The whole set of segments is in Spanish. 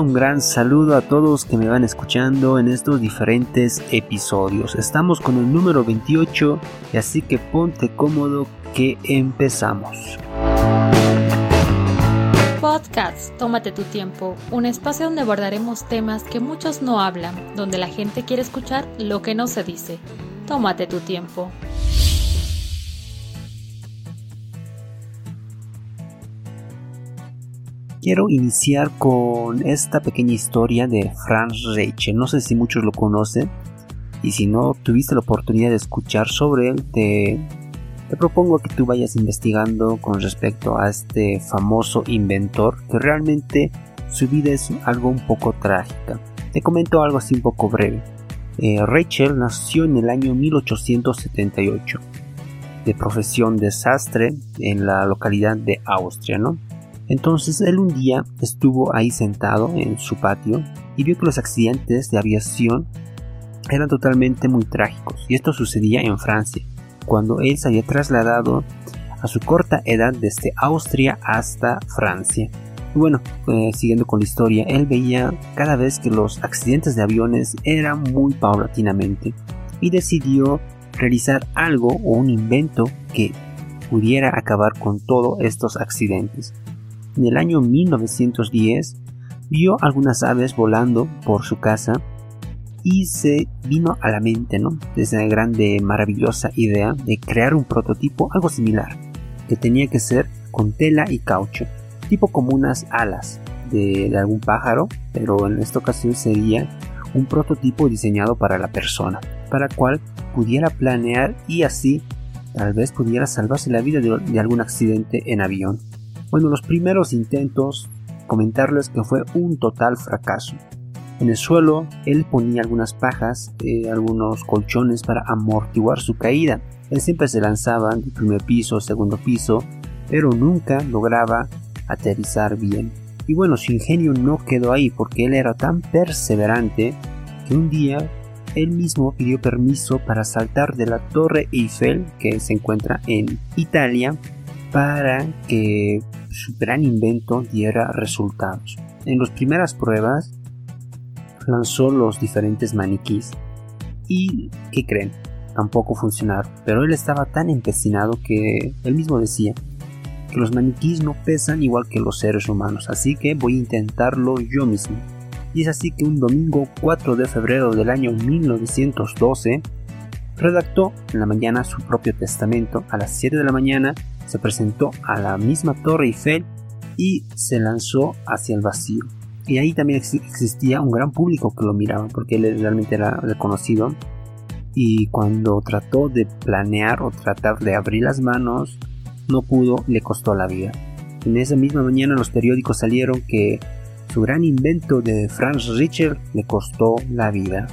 Un gran saludo a todos que me van escuchando en estos diferentes episodios. Estamos con el número 28 y así que ponte cómodo que empezamos. Podcast, tómate tu tiempo, un espacio donde abordaremos temas que muchos no hablan, donde la gente quiere escuchar lo que no se dice. Tómate tu tiempo. Quiero iniciar con esta pequeña historia de Franz Rachel. No sé si muchos lo conocen y si no tuviste la oportunidad de escuchar sobre él, te, propongo que tú vayas investigando con respecto a este famoso inventor que realmente su vida es algo un poco trágica. Te comento algo así un poco breve. Eh, Rachel nació en el año 1878, de profesión desastre en la localidad de Austria, ¿no? Entonces él un día estuvo ahí sentado en su patio y vio que los accidentes de aviación eran totalmente muy trágicos y esto sucedía en Francia, cuando él se había trasladado a su corta edad desde Austria hasta Francia. Y bueno, eh, siguiendo con la historia, él veía cada vez que los accidentes de aviones eran muy paulatinamente y decidió realizar algo o un invento que pudiera acabar con todos estos accidentes en el año 1910 vio algunas aves volando por su casa y se vino a la mente, ¿no? Esa grande, maravillosa idea de crear un prototipo algo similar, que tenía que ser con tela y caucho, tipo como unas alas de, de algún pájaro, pero en esta ocasión sería un prototipo diseñado para la persona, para cual pudiera planear y así tal vez pudiera salvarse la vida de algún accidente en avión. Bueno, los primeros intentos, comentarles que fue un total fracaso. En el suelo, él ponía algunas pajas, eh, algunos colchones para amortiguar su caída. Él siempre se lanzaba del primer piso, segundo piso, pero nunca lograba aterrizar bien. Y bueno, su ingenio no quedó ahí porque él era tan perseverante que un día él mismo pidió permiso para saltar de la Torre Eiffel, que se encuentra en Italia, para que su gran invento diera resultados. En las primeras pruebas lanzó los diferentes maniquís y, ¿qué creen? Tampoco funcionaron, pero él estaba tan empecinado que él mismo decía que los maniquís no pesan igual que los seres humanos, así que voy a intentarlo yo mismo. Y es así que un domingo 4 de febrero del año 1912 redactó en la mañana su propio testamento a las 7 de la mañana se presentó a la misma Torre Eiffel y se lanzó hacia el vacío. Y ahí también existía un gran público que lo miraba porque él realmente era reconocido. Y cuando trató de planear o tratar de abrir las manos, no pudo, le costó la vida. En esa misma mañana los periódicos salieron que su gran invento de Franz Richard le costó la vida.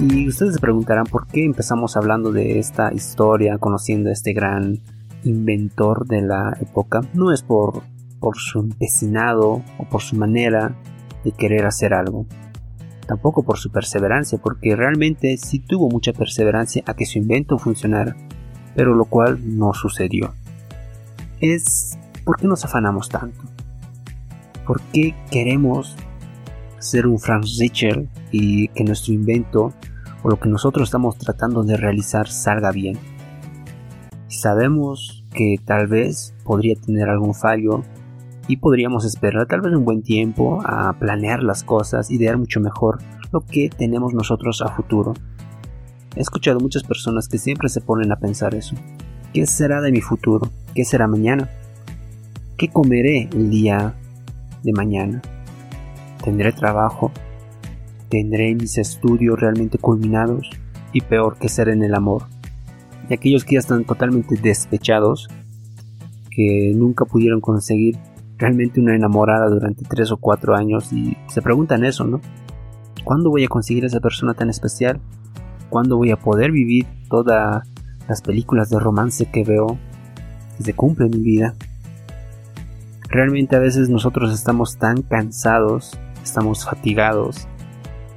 Y ustedes se preguntarán por qué empezamos hablando de esta historia, conociendo a este gran inventor de la época. No es por, su empecinado o por su manera de querer hacer algo. Tampoco por su perseverancia, porque realmente sí tuvo mucha perseverancia a que su invento funcionara, pero lo cual no sucedió. Es por qué nos afanamos tanto. ¿Por qué queremos ser un Franz Richard y que nuestro invento o lo que nosotros estamos tratando de realizar salga bien. Sabemos que tal vez podría tener algún fallo y podríamos esperar tal vez un buen tiempo a planear las cosas, idear mucho mejor lo que tenemos nosotros a futuro. He escuchado muchas personas que siempre se ponen a pensar eso. ¿Qué será de mi futuro? ¿Qué será mañana? ¿Qué comeré el día de mañana? ¿Tendré trabajo? Tendré mis estudios realmente culminados y peor que ser en el amor. Y aquellos que ya están totalmente despechados, que nunca pudieron conseguir realmente una enamorada durante tres o cuatro años y se preguntan eso, ¿no? ¿Cuándo voy a conseguir esa persona tan especial? ¿Cuándo voy a poder vivir todas las películas de romance que veo que se cumple en mi vida? Realmente a veces nosotros estamos tan cansados, estamos fatigados,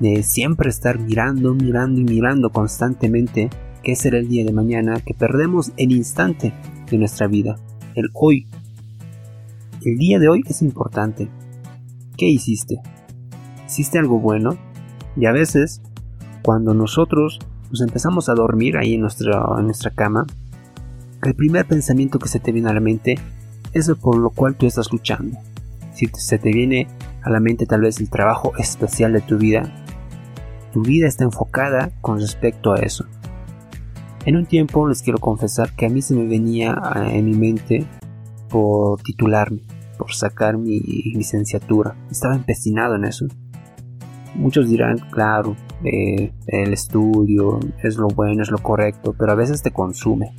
de siempre estar mirando, mirando y mirando constantemente qué será el día de mañana, que perdemos el instante de nuestra vida, el hoy. El día de hoy es importante. ¿Qué hiciste? ¿Hiciste algo bueno? Y a veces, cuando nosotros nos empezamos a dormir ahí en nuestra, en nuestra cama, el primer pensamiento que se te viene a la mente es por lo cual tú estás luchando. Si se te viene a la mente tal vez el trabajo especial de tu vida, tu vida está enfocada con respecto a eso. En un tiempo les quiero confesar que a mí se me venía en mi mente por titularme, por sacar mi licenciatura. Estaba empecinado en eso. Muchos dirán, claro, eh, el estudio es lo bueno, es lo correcto, pero a veces te consume.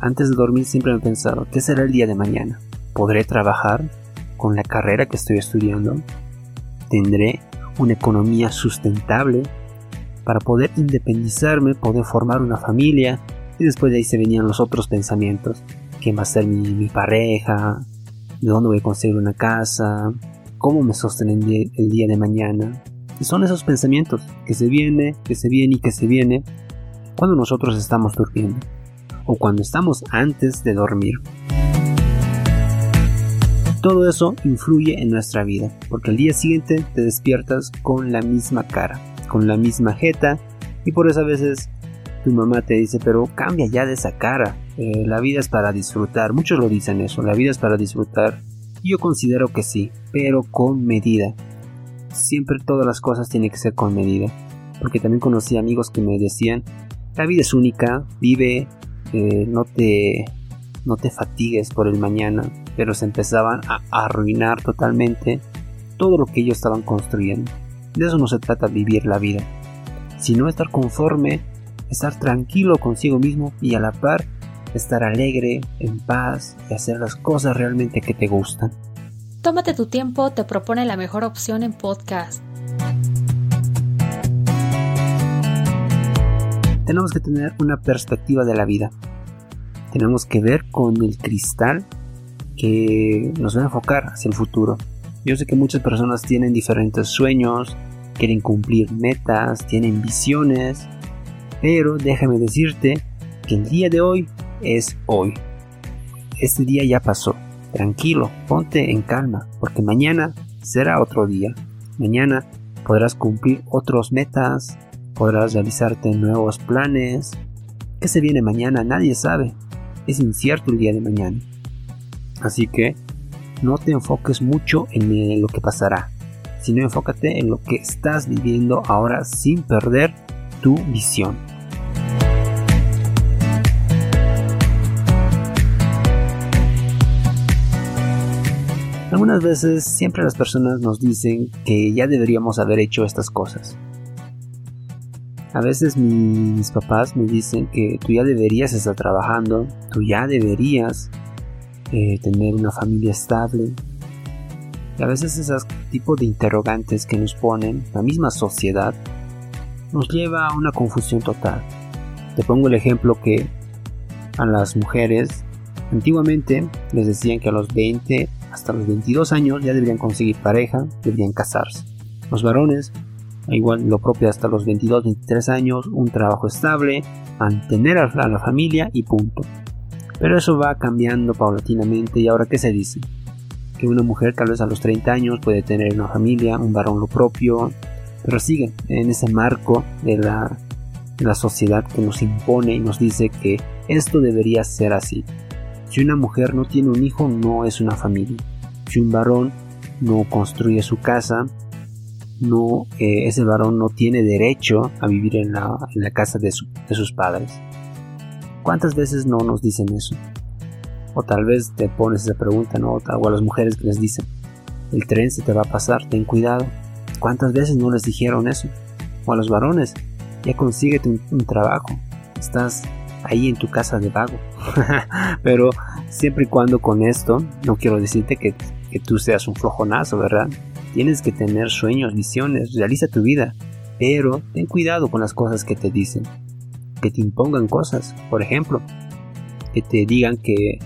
Antes de dormir siempre me he pensado, ¿qué será el día de mañana? ¿Podré trabajar con la carrera que estoy estudiando? ¿Tendré una economía sustentable para poder independizarme, poder formar una familia? Y después de ahí se venían los otros pensamientos. ¿Quién va a ser mi, mi pareja? ¿De dónde voy a conseguir una casa? cómo me sostengo el día de mañana. Y son esos pensamientos que se viene, que se viene y que se viene cuando nosotros estamos durmiendo o cuando estamos antes de dormir. Todo eso influye en nuestra vida, porque al día siguiente te despiertas con la misma cara, con la misma jeta, y por eso a veces tu mamá te dice, pero cambia ya de esa cara, eh, la vida es para disfrutar, muchos lo dicen eso, la vida es para disfrutar, yo considero que sí, pero con medida. Siempre todas las cosas tienen que ser con medida. Porque también conocí amigos que me decían, la vida es única, vive, eh, no, te, no te fatigues por el mañana. Pero se empezaban a arruinar totalmente todo lo que ellos estaban construyendo. De eso no se trata vivir la vida, sino estar conforme, estar tranquilo consigo mismo y a la par estar alegre, en paz y hacer las cosas realmente que te gustan. Tómate tu tiempo, te propone la mejor opción en podcast. Tenemos que tener una perspectiva de la vida. Tenemos que ver con el cristal que nos va a enfocar hacia el futuro. Yo sé que muchas personas tienen diferentes sueños, quieren cumplir metas, tienen visiones, pero déjame decirte que el día de hoy es hoy. Este día ya pasó. Tranquilo, ponte en calma, porque mañana será otro día. Mañana podrás cumplir otros metas, podrás realizarte nuevos planes. ¿Qué se viene mañana? Nadie sabe. Es incierto el día de mañana. Así que no te enfoques mucho en lo que pasará, sino enfócate en lo que estás viviendo ahora sin perder tu visión. Algunas veces siempre las personas nos dicen que ya deberíamos haber hecho estas cosas. A veces mis papás me dicen que tú ya deberías estar trabajando, tú ya deberías eh, tener una familia estable. Y a veces esos tipos de interrogantes que nos ponen la misma sociedad nos lleva a una confusión total. Te pongo el ejemplo que a las mujeres antiguamente les decían que a los 20 hasta los 22 años ya deberían conseguir pareja, deberían casarse. Los varones, igual lo propio hasta los 22, 23 años, un trabajo estable, mantener a la familia y punto. Pero eso va cambiando paulatinamente y ahora ¿qué se dice? Que una mujer tal vez a los 30 años puede tener una familia, un varón lo propio, pero sigue en ese marco de la, de la sociedad que nos impone y nos dice que esto debería ser así. Si una mujer no tiene un hijo, no es una familia. Si un varón no construye su casa, no, eh, ese varón no tiene derecho a vivir en la, casa de, sus padres. ¿Cuántas veces no nos dicen eso? O tal vez te pones esa pregunta, ¿no? O a las mujeres que les dicen, el tren se te va a pasar, ten cuidado. ¿Cuántas veces no les dijeron eso? O a los varones, ya consíguete un trabajo, estás ahí en tu casa de vago. Pero siempre y cuando con esto, no quiero decirte que, que tú seas un flojonazo, ¿verdad? Tienes que tener sueños, visiones, realiza tu vida. Pero ten cuidado con las cosas que te dicen. Que te impongan cosas. Por ejemplo, que te digan que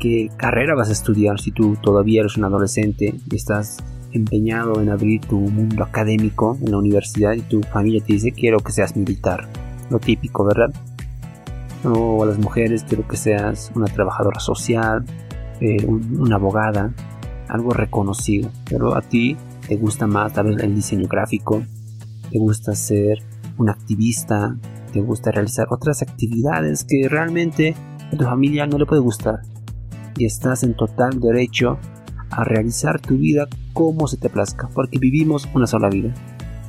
qué carrera vas a estudiar si tú todavía eres un adolescente y estás empeñado en abrir tu mundo académico en la universidad y tu familia te dice quiero que seas militar lo típico, ¿verdad? O a las mujeres quiero que seas una trabajadora social, eh, una abogada, algo reconocido. Pero a ti te gusta más tal vez el diseño gráfico, te gusta ser un activista, te gusta realizar otras actividades que realmente a tu familia no le puede gustar. Y estás en total derecho a realizar tu vida como se te plazca, porque vivimos una sola vida.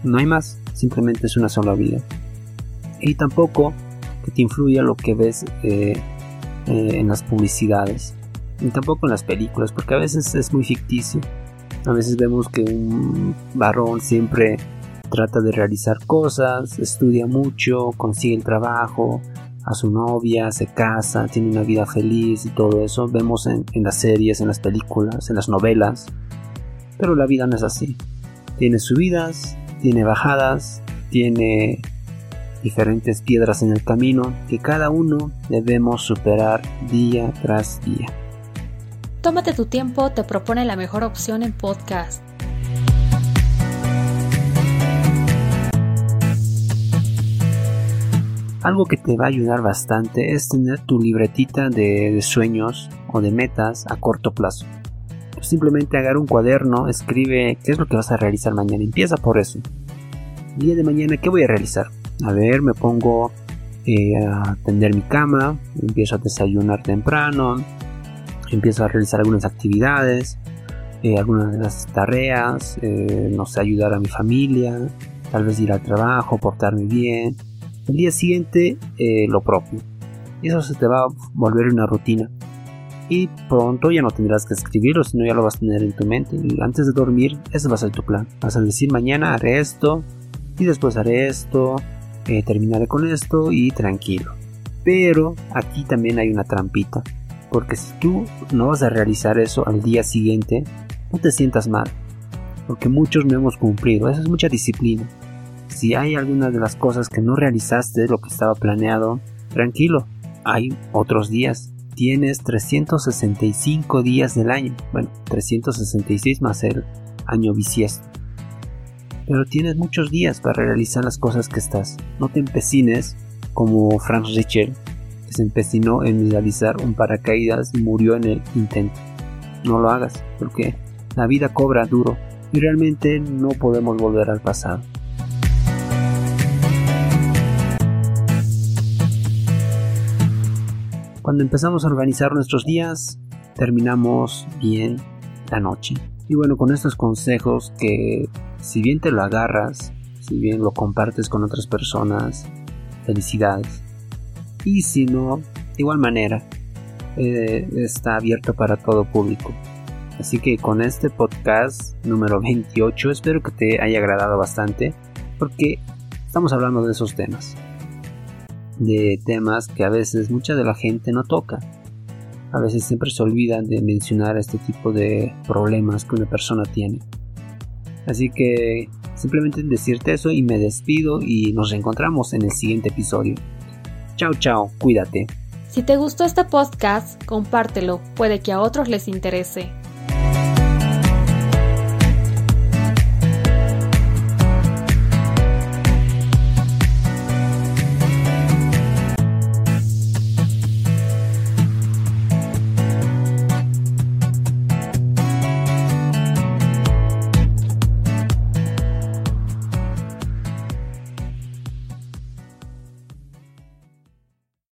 No hay más, simplemente es una sola vida. Y tampoco que te influya lo que ves eh, eh, en las publicidades, ni tampoco en las películas, porque a veces es muy ficticio. A veces vemos que un varón siempre trata de realizar cosas, estudia mucho, consigue el trabajo, a su novia, se casa, tiene una vida feliz y todo eso. Vemos en, las series, en las películas, en las novelas. Pero la vida no es así. Tiene subidas, tiene bajadas, tiene diferentes piedras en el camino que cada uno debemos superar día tras día. Tómate tu tiempo, te propone la mejor opción en podcast. Algo que te va a ayudar bastante es tener tu libretita de, sueños o de metas a corto plazo. Simplemente agarra un cuaderno, escribe qué es lo que vas a realizar mañana. Empieza por eso. El día de mañana, ¿qué voy a realizar? A ver, me pongo eh, a tender mi cama, empiezo a desayunar temprano, empiezo a realizar algunas actividades, eh, algunas de las tareas, eh, no sé, ayudar a mi familia, tal vez ir al trabajo, portarme bien, el día siguiente eh, lo propio. Eso se te va a volver una rutina. Y pronto ya no tendrás que escribirlo, sino ya lo vas a tener en tu mente. Y antes de dormir, ese va a ser tu plan. Vas a decir mañana haré esto, y después haré esto, eh, terminaré con esto y tranquilo. Pero aquí también hay una trampita. Porque si tú no vas a realizar eso al día siguiente, no te sientas mal. Porque muchos no hemos cumplido. Eso es mucha disciplina. Si hay algunas de las cosas que no realizaste lo que estaba planeado, tranquilo, hay otros días. Tienes 365 días del año. Bueno, 366 más el año bisiesto. Pero tienes muchos días para realizar las cosas que estás. No te empecines como Franz Richel, que se empecinó en realizar un paracaídas y murió en el intento. No lo hagas, porque la vida cobra duro y realmente no podemos volver al pasado. Cuando empezamos a organizar nuestros días, terminamos bien la noche. Y bueno, con estos consejos que si bien te lo agarras, si bien lo compartes con otras personas, felicidades. Y si no, de igual manera, eh, está abierto para todo público. Así que con este podcast número 28 espero que te haya agradado bastante porque estamos hablando de esos temas de temas que a veces mucha de la gente no toca. A veces siempre se olvidan de mencionar este tipo de problemas que una persona tiene. Así que simplemente decirte eso y me despido y nos reencontramos en el siguiente episodio. Chao, chao, cuídate. Si te gustó este podcast, compártelo, puede que a otros les interese.